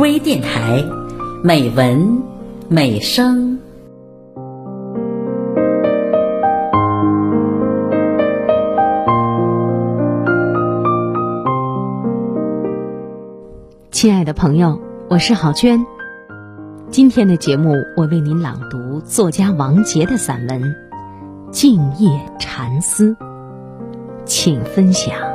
微电台，美文美声。亲爱的朋友，我是郝娟。今天的节目，我为您朗读作家王杰的散文《静夜禅思》，请分享。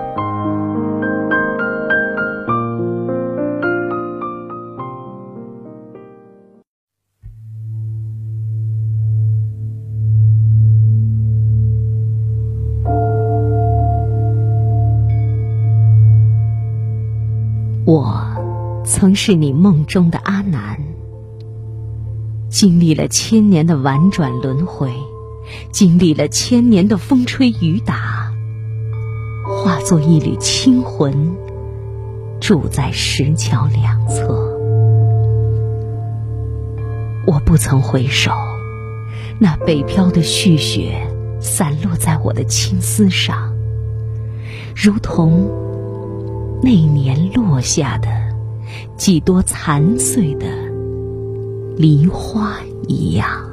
我。曾是你梦中的阿南，经历了千年的婉转轮回，经历了千年的风吹雨打，化作一缕清魂，住在石桥两侧。我不曾回首，那北漂的絮雪散落在我的青丝上，如同那年落下的。几多残碎的梨花一样，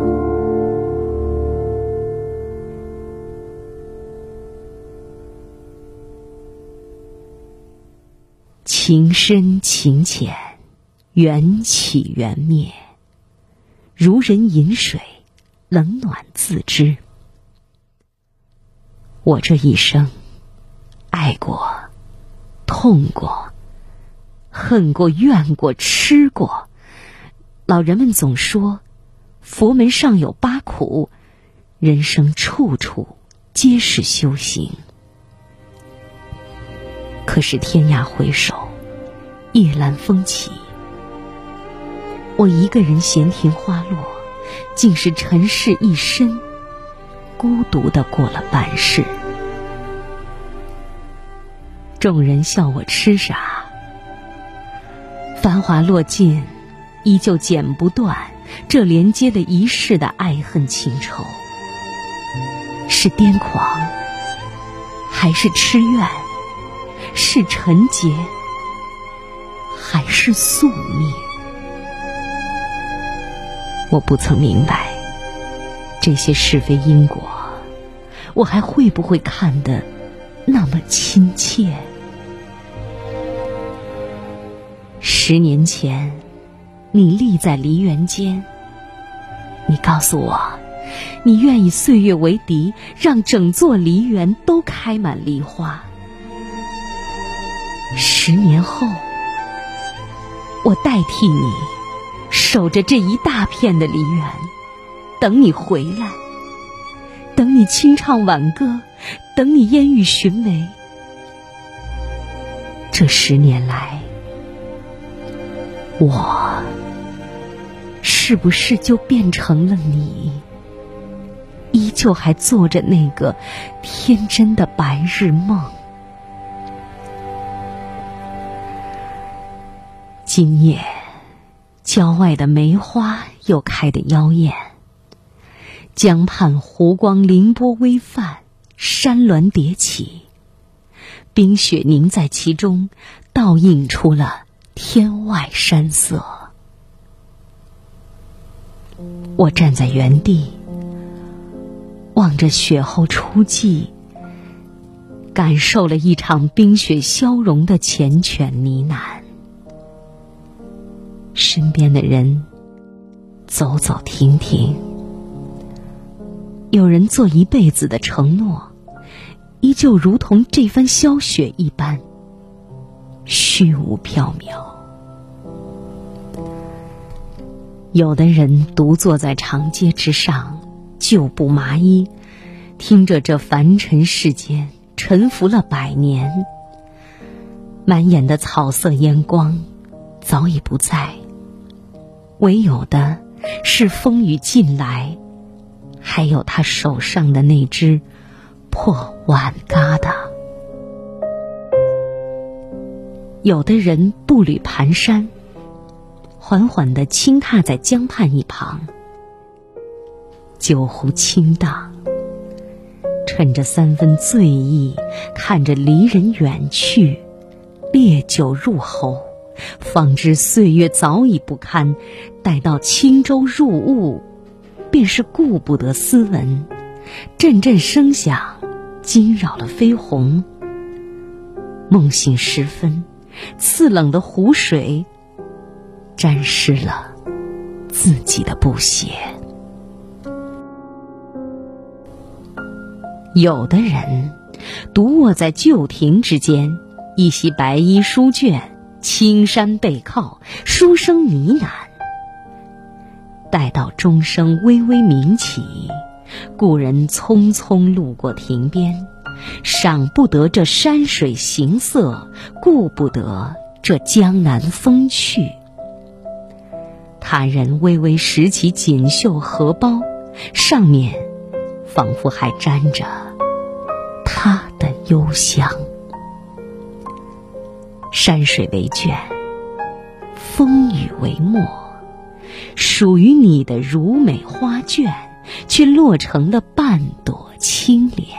情深情浅，缘起缘灭，如人饮水，冷暖自知。我这一生，爱过，痛过。恨过、怨过、吃过，老人们总说，佛门上有八苦，人生处处皆是修行。可是天涯回首，夜阑风起，我一个人闲庭花落，竟是尘世一身，孤独的过了半世。众人笑我痴傻。繁华落尽，依旧剪不断这连接的一世的爱恨情仇。是癫狂，还是痴怨？是纯洁，还是宿命？我不曾明白这些是非因果，我还会不会看得那么亲切？十年前，你立在梨园间。你告诉我，你愿以岁月为敌，让整座梨园都开满梨花。十年后，我代替你守着这一大片的梨园，等你回来，等你清唱挽歌，等你烟雨寻梅。这十年来。我是不是就变成了你？依旧还做着那个天真的白日梦。今夜，郊外的梅花又开得妖艳，江畔湖光凌波微泛，山峦叠起，冰雪凝在其中，倒映出了。天外山色，我站在原地，望着雪后初霁，感受了一场冰雪消融的缱绻呢喃。身边的人走走停停，有人做一辈子的承诺，依旧如同这番消雪一般。虚无缥缈。有的人独坐在长街之上，旧布麻衣，听着这凡尘世间沉浮了百年，满眼的草色烟光早已不在，唯有的是风雨尽来，还有他手上的那只破碗疙瘩。有的人步履蹒跚，缓缓的轻踏在江畔一旁，酒壶轻荡，趁着三分醉意，看着离人远去，烈酒入喉，方知岁月早已不堪。待到轻舟入雾，便是顾不得斯文。阵阵声响惊扰了飞鸿。梦醒时分，刺冷的湖水沾湿了自己的布鞋。有的人独卧在旧亭之间，一袭白衣书卷，青山背靠，书声呢喃。待到钟声微微鸣起，故人匆匆路过亭边。赏不得这山水形色，顾不得这江南风趣。他人微微拾起锦绣荷包，上面仿佛还沾着他的幽香。山水为卷，风雨为墨，属于你的如美花卷，却落成了半朵青莲。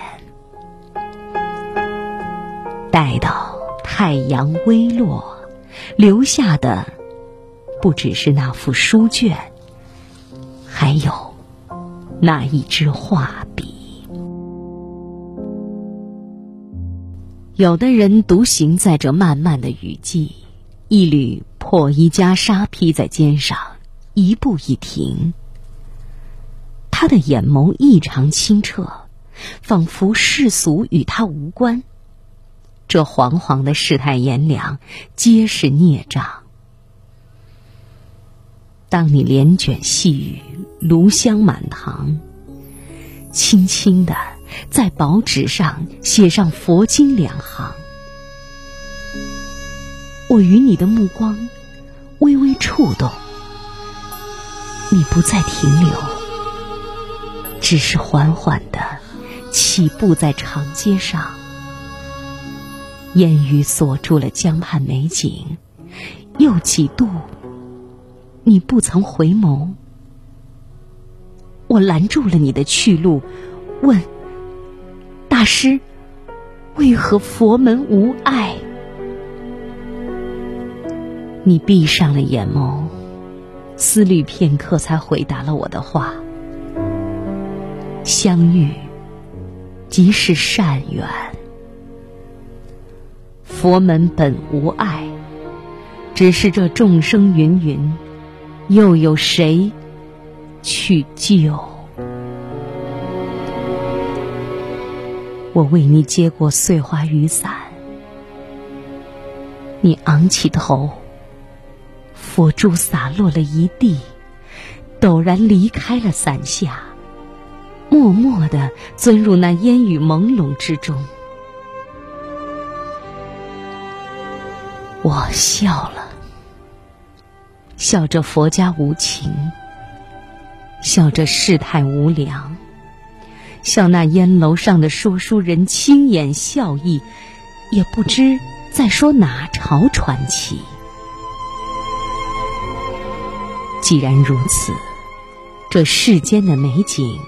待到太阳微落，留下的不只是那幅书卷，还有那一支画笔。有的人独行在这漫漫的雨季，一缕破衣袈裟披在肩上，一步一停。他的眼眸异常清澈，仿佛世俗与他无关。这惶惶的世态炎凉，皆是孽障。当你帘卷细雨，炉香满堂，轻轻的在薄纸上写上佛经两行，我与你的目光微微触动，你不再停留，只是缓缓的起步在长街上。烟雨锁住了江畔美景，又几度，你不曾回眸。我拦住了你的去路，问：大师，为何佛门无爱？你闭上了眼眸，思虑片刻，才回答了我的话：相遇，即是善缘。佛门本无爱，只是这众生芸芸，又有谁去救？我为你接过碎花雨伞，你昂起头，佛珠洒落了一地，陡然离开了伞下，默默的钻入那烟雨朦胧之中。我笑了，笑着佛家无情，笑着世态无良，笑那烟楼上的说书人轻眼笑意，也不知在说哪朝传奇。既然如此，这世间的美景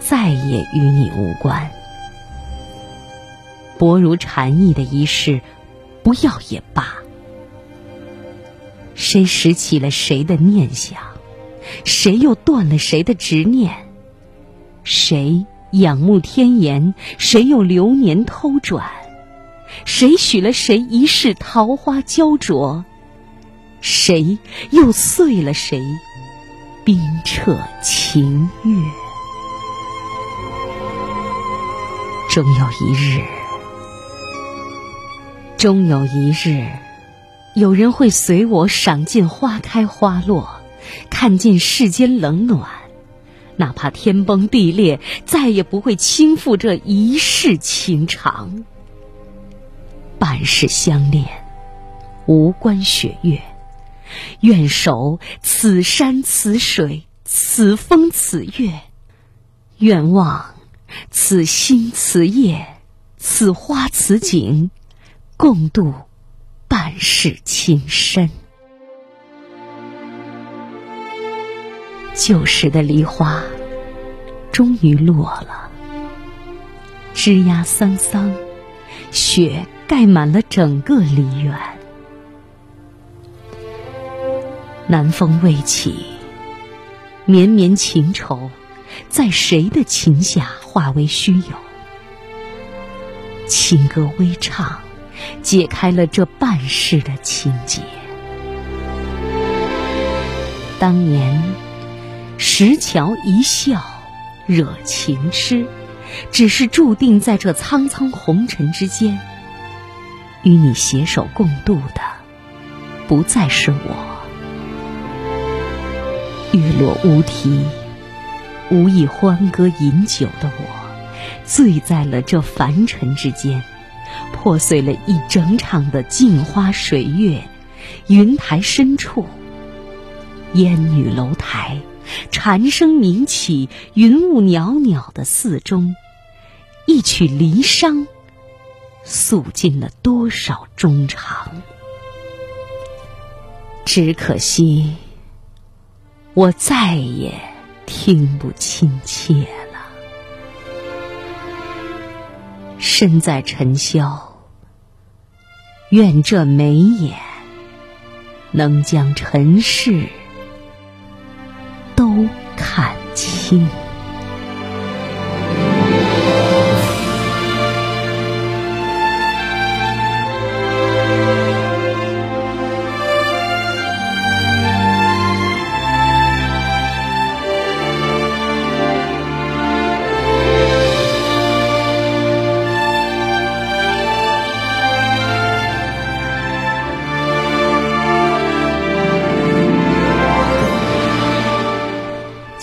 再也与你无关。薄如蝉翼的一世，不要也罢。谁拾起了谁的念想，谁又断了谁的执念？谁仰慕天颜，谁又流年偷转？谁许了谁一世桃花娇灼？谁又碎了谁冰彻情月？终有一日，终有一日。有人会随我赏尽花开花落，看尽世间冷暖，哪怕天崩地裂，再也不会倾覆这一世情长。半世相恋，无关雪月，愿守此山此水，此风此月，愿望此心此夜，此花此景，共度。半世情深，旧时的梨花终于落了，枝桠桑桑，雪盖满了整个梨园。南风未起，绵绵情愁，在谁的琴下化为虚有？情歌微唱，解开了这半世的情结。当年石桥一笑，惹情痴，只是注定在这苍苍红尘之间，与你携手共度的，不再是我。月落乌啼，无意欢歌饮酒的我。醉在了这凡尘之间，破碎了一整场的镜花水月，云台深处，烟雨楼台，蝉声鸣起，云雾袅袅的寺中，一曲离殇，诉尽了多少衷肠。只可惜，我再也听不亲切了。身在尘嚣，愿这眉眼能将尘世都看清。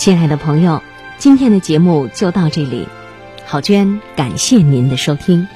亲爱的朋友，今天的节目就到这里，郝娟感谢您的收听。